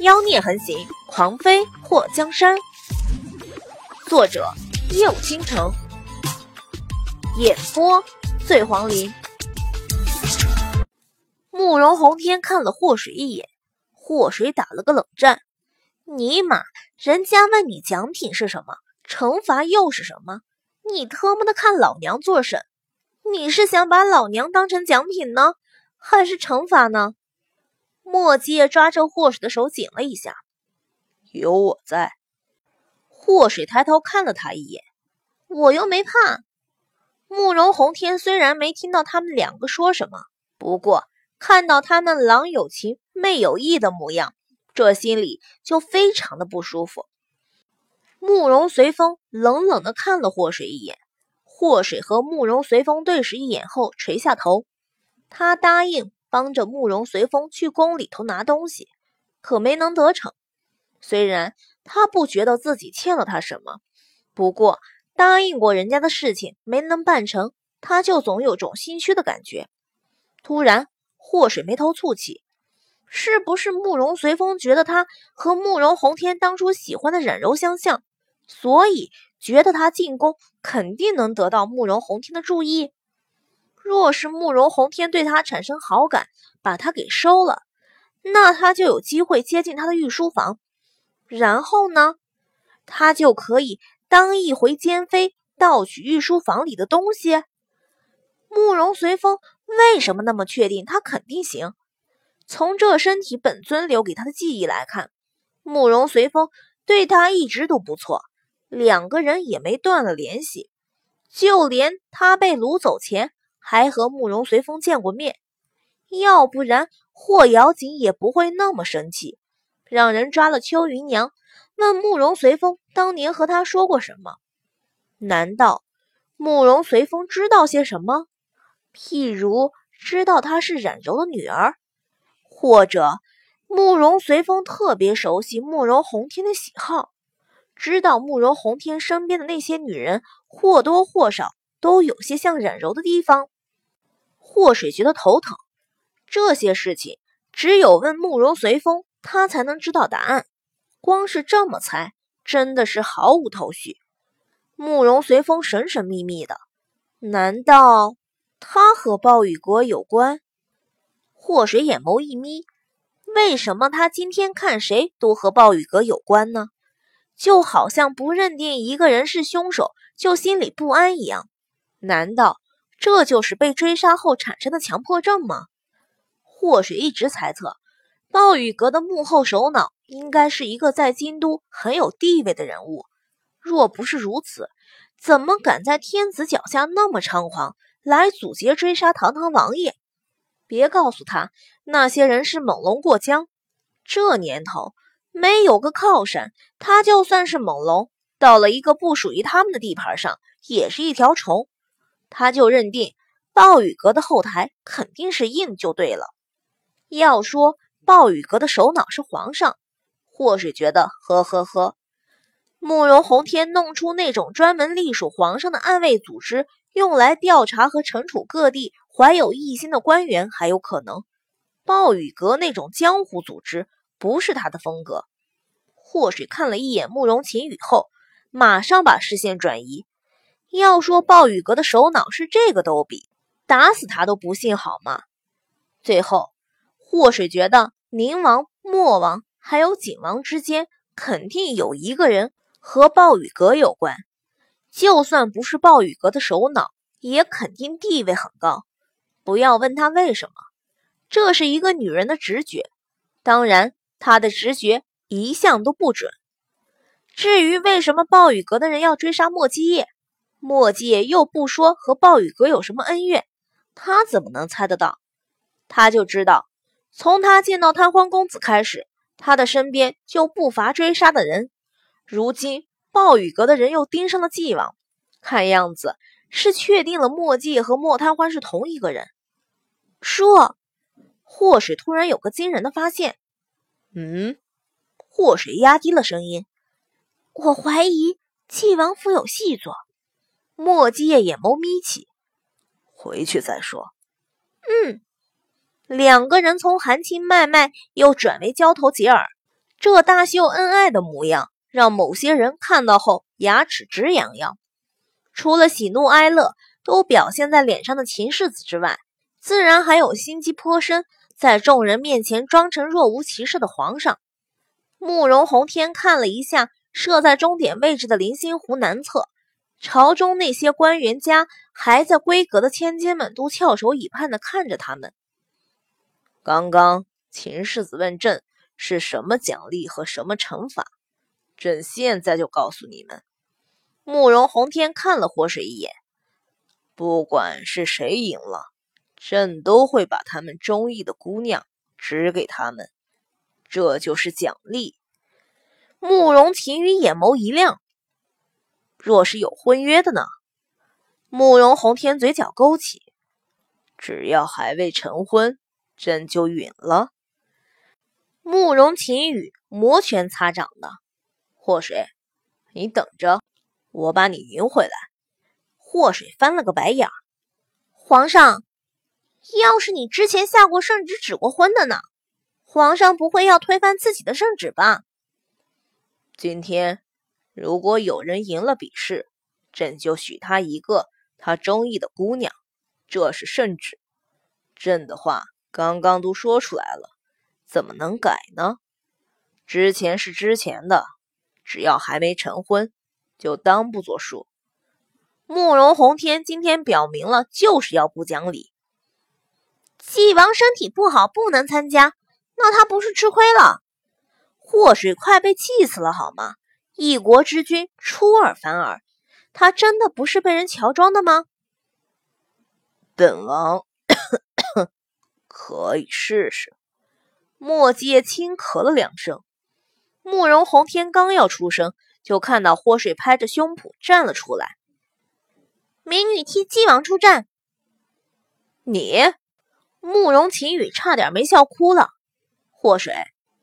妖孽横行，狂飞破江山。作者：夜舞倾城，演播：醉黄林。慕容宏天看了祸水一眼，祸水打了个冷战。尼玛，人家问你奖品是什么，惩罚又是什么？你特么的看老娘做甚？你是想把老娘当成奖品呢，还是惩罚呢？莫迹抓着祸水的手紧了一下。有我在。祸水抬头看了他一眼，我又没怕。慕容宏天虽然没听到他们两个说什么，不过看到他们郎有情妹有意的模样，这心里就非常的不舒服。慕容随风冷冷的看了祸水一眼，祸水和慕容随风对视一眼后垂下头，他答应。帮着慕容随风去宫里头拿东西，可没能得逞。虽然他不觉得自己欠了他什么，不过答应过人家的事情没能办成，他就总有种心虚的感觉。突然，祸水眉头蹙起，是不是慕容随风觉得他和慕容宏天当初喜欢的冉柔相像，所以觉得他进宫肯定能得到慕容宏天的注意？若是慕容宏天对他产生好感，把他给收了，那他就有机会接近他的御书房，然后呢，他就可以当一回奸妃，盗取御书房里的东西。慕容随风为什么那么确定他肯定行？从这身体本尊留给他的记忆来看，慕容随风对他一直都不错，两个人也没断了联系，就连他被掳走前。还和慕容随风见过面，要不然霍瑶锦也不会那么生气，让人抓了邱云娘，问慕容随风当年和他说过什么？难道慕容随风知道些什么？譬如知道她是冉柔的女儿，或者慕容随风特别熟悉慕容宏天的喜好，知道慕容宏天身边的那些女人或多或少。都有些像冉柔的地方，祸水觉得头疼。这些事情只有问慕容随风，他才能知道答案。光是这么猜，真的是毫无头绪。慕容随风神神秘秘的，难道他和暴雨阁有关？祸水眼眸一眯，为什么他今天看谁都和暴雨阁有关呢？就好像不认定一个人是凶手，就心里不安一样。难道这就是被追杀后产生的强迫症吗？或许一直猜测，暴雨阁的幕后首脑应该是一个在京都很有地位的人物。若不是如此，怎么敢在天子脚下那么猖狂，来阻截追杀堂堂王爷？别告诉他那些人是猛龙过江。这年头没有个靠山，他就算是猛龙，到了一个不属于他们的地盘上，也是一条虫。他就认定暴雨阁的后台肯定是硬就对了。要说暴雨阁的首脑是皇上，或是觉得呵呵呵，慕容宏天弄出那种专门隶属皇上的暗卫组织，用来调查和惩处各地怀有异心的官员还有可能。暴雨阁那种江湖组织不是他的风格。或许看了一眼慕容晴雨后，马上把视线转移。要说暴雨阁的首脑是这个逗比，打死他都不信好吗？最后，祸水觉得宁王、莫王还有景王之间肯定有一个人和暴雨阁有关，就算不是暴雨阁的首脑，也肯定地位很高。不要问他为什么，这是一个女人的直觉。当然，她的直觉一向都不准。至于为什么暴雨阁的人要追杀莫基叶？墨迹又不说和暴雨阁有什么恩怨，他怎么能猜得到？他就知道，从他见到贪欢公子开始，他的身边就不乏追杀的人。如今暴雨阁的人又盯上了纪王，看样子是确定了墨迹和莫贪欢是同一个人。说，祸水突然有个惊人的发现。嗯，祸水压低了声音：“我怀疑纪王府有细作。”莫迹叶眼眸眯起，回去再说。嗯，两个人从含情脉脉又转为交头接耳，这大秀恩爱的模样，让某些人看到后牙齿直痒痒。除了喜怒哀乐都表现在脸上的秦世子之外，自然还有心机颇深，在众人面前装成若无其事的皇上。慕容宏天看了一下设在终点位置的临星湖南侧，朝中那些官员家还在闺阁的千金们都翘首以盼地看着他们。刚刚秦世子问朕是什么奖励和什么惩罚，朕现在就告诉你们。慕容宏天看了祸水一眼，不管是谁赢了。朕都会把他们中意的姑娘指给他们，这就是奖励。慕容秦羽眼眸一亮。若是有婚约的呢？慕容宏天嘴角勾起。只要还未成婚，朕就允了。慕容秦羽摩拳擦掌的。祸水，你等着，我把你赢回来。祸水翻了个白眼。皇上。要是你之前下过圣旨指过婚的呢？皇上不会要推翻自己的圣旨吧？今天如果有人赢了比试，朕就许他一个他中意的姑娘，这是圣旨。朕的话刚刚都说出来了，怎么能改呢？之前是之前的，只要还没成婚，就当不作数。慕容宏天今天表明了，就是要不讲理。纪王身体不好，不能参加，那他不是吃亏了？祸水快被气死了，好吗？一国之君出尔反尔，他真的不是被人乔装的吗？本王 可以试试。莫界轻咳了两声。慕容宏天刚要出声，就看到祸水拍着胸脯站了出来。美女替姬王出战，你。慕容秦羽差点没笑哭了。祸水，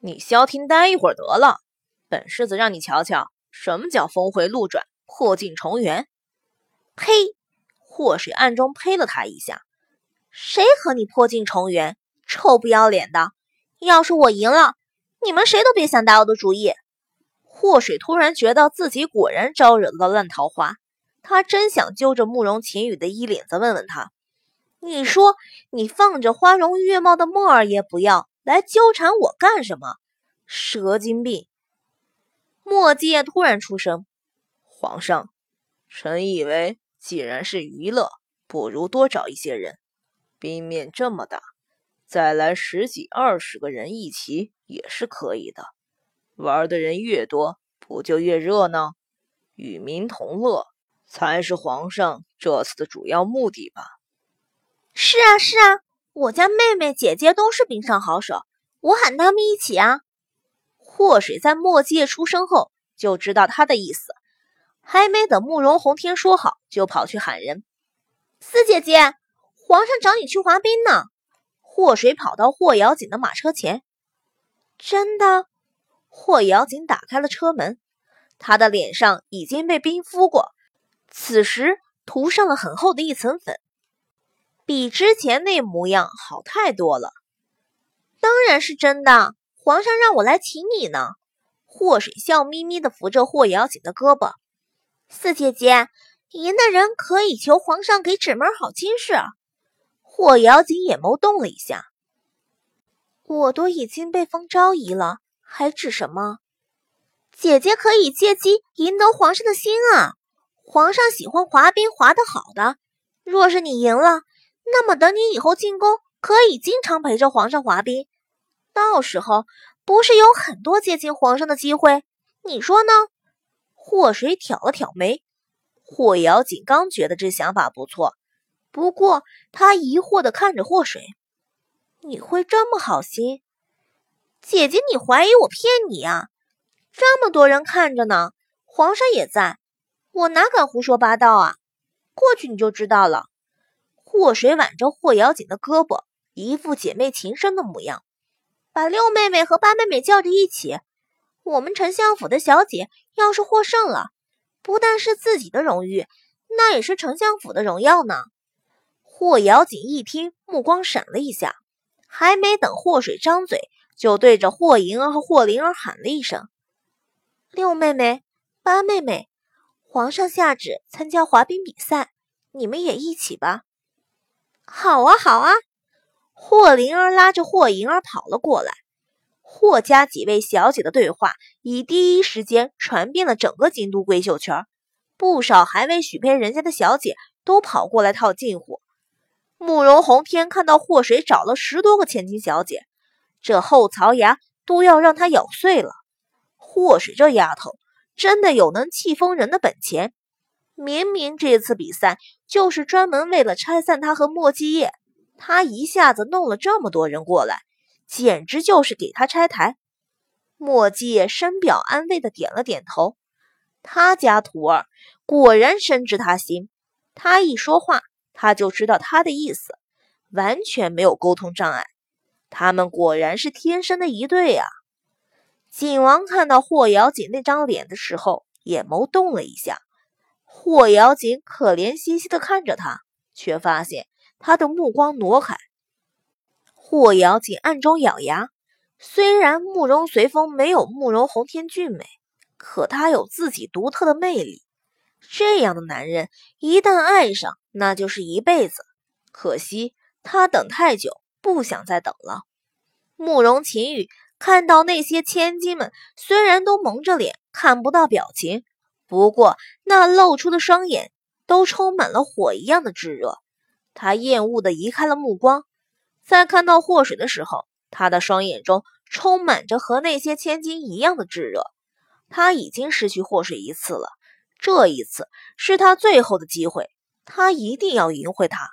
你消停待一会儿得了。本世子让你瞧瞧，什么叫峰回路转、破镜重圆。呸！祸水暗中呸了他一下。谁和你破镜重圆？臭不要脸的！要是我赢了，你们谁都别想打我的主意。祸水突然觉得自己果然招惹了烂桃花，他真想揪着慕容秦羽的衣领子问问他。你说你放着花容月貌的墨儿也不要来纠缠我干什么？蛇精病！墨界突然出声：“皇上，臣以为既然是娱乐，不如多找一些人。冰面这么大，再来十几二十个人一起也是可以的。玩的人越多，不就越热闹？与民同乐才是皇上这次的主要目的吧？”是啊是啊，我家妹妹姐姐都是冰上好手，我喊他们一起啊。祸水在墨界出生后就知道他的意思，还没等慕容宏天说好，就跑去喊人：“四姐姐，皇上找你去滑冰呢。”祸水跑到霍瑶锦的马车前，真的？霍瑶锦打开了车门，他的脸上已经被冰敷过，此时涂上了很厚的一层粉。比之前那模样好太多了，当然是真的。皇上让我来请你呢。祸水笑眯眯地扶着霍瑶锦的胳膊，四姐姐赢的人可以求皇上给指门好亲事。霍瑶锦眼眸动了一下，我都已经被封昭仪了，还指什么？姐姐可以借机赢得皇上的心啊！皇上喜欢滑冰滑得好的，若是你赢了。那么等你以后进宫，可以经常陪着皇上滑冰，到时候不是有很多接近皇上的机会？你说呢？祸水挑了挑眉，霍瑶锦刚觉得这想法不错，不过他疑惑地看着霍水：“你会这么好心？姐姐，你怀疑我骗你啊？这么多人看着呢，皇上也在，我哪敢胡说八道啊？过去你就知道了。”祸水挽着霍瑶锦的胳膊，一副姐妹情深的模样，把六妹妹和八妹妹叫着一起。我们丞相府的小姐要是获胜了，不但是自己的荣誉，那也是丞相府的荣耀呢。霍瑶锦一听，目光闪了一下，还没等祸水张嘴，就对着霍莹儿和霍灵儿喊了一声：“六妹妹，八妹妹，皇上下旨参加滑冰比赛，你们也一起吧。”“好啊，好啊！”霍灵儿拉着霍莹儿跑了过来。霍家几位小姐的对话以第一时间传遍了整个京都闺秀圈，不少还未许配人家的小姐都跑过来套近乎。慕容宏天看到霍水找了十多个千金小姐，这后槽牙都要让他咬碎了。霍水这丫头真的有能气疯人的本钱，明明这次比赛就是专门为了拆散他和莫继业，他一下子弄了这么多人过来。简直就是给他拆台。墨迹深表安慰的点了点头。他家徒儿果然深知他心，他一说话，他就知道他的意思，完全没有沟通障碍。他们果然是天生的一对啊！景王看到霍瑶锦那张脸的时候，眼眸动了一下。霍瑶锦可怜兮兮的看着他，却发现他的目光挪开。霍瑶锦暗中咬牙，虽然慕容随风没有慕容红天俊美，可他有自己独特的魅力。这样的男人一旦爱上，那就是一辈子。可惜他等太久，不想再等了。慕容秦羽看到那些千金们，虽然都蒙着脸，看不到表情，不过那露出的双眼都充满了火一样的炙热。他厌恶的移开了目光。在看到祸水的时候，他的双眼中充满着和那些千金一样的炙热。他已经失去祸水一次了，这一次是他最后的机会，他一定要赢回他。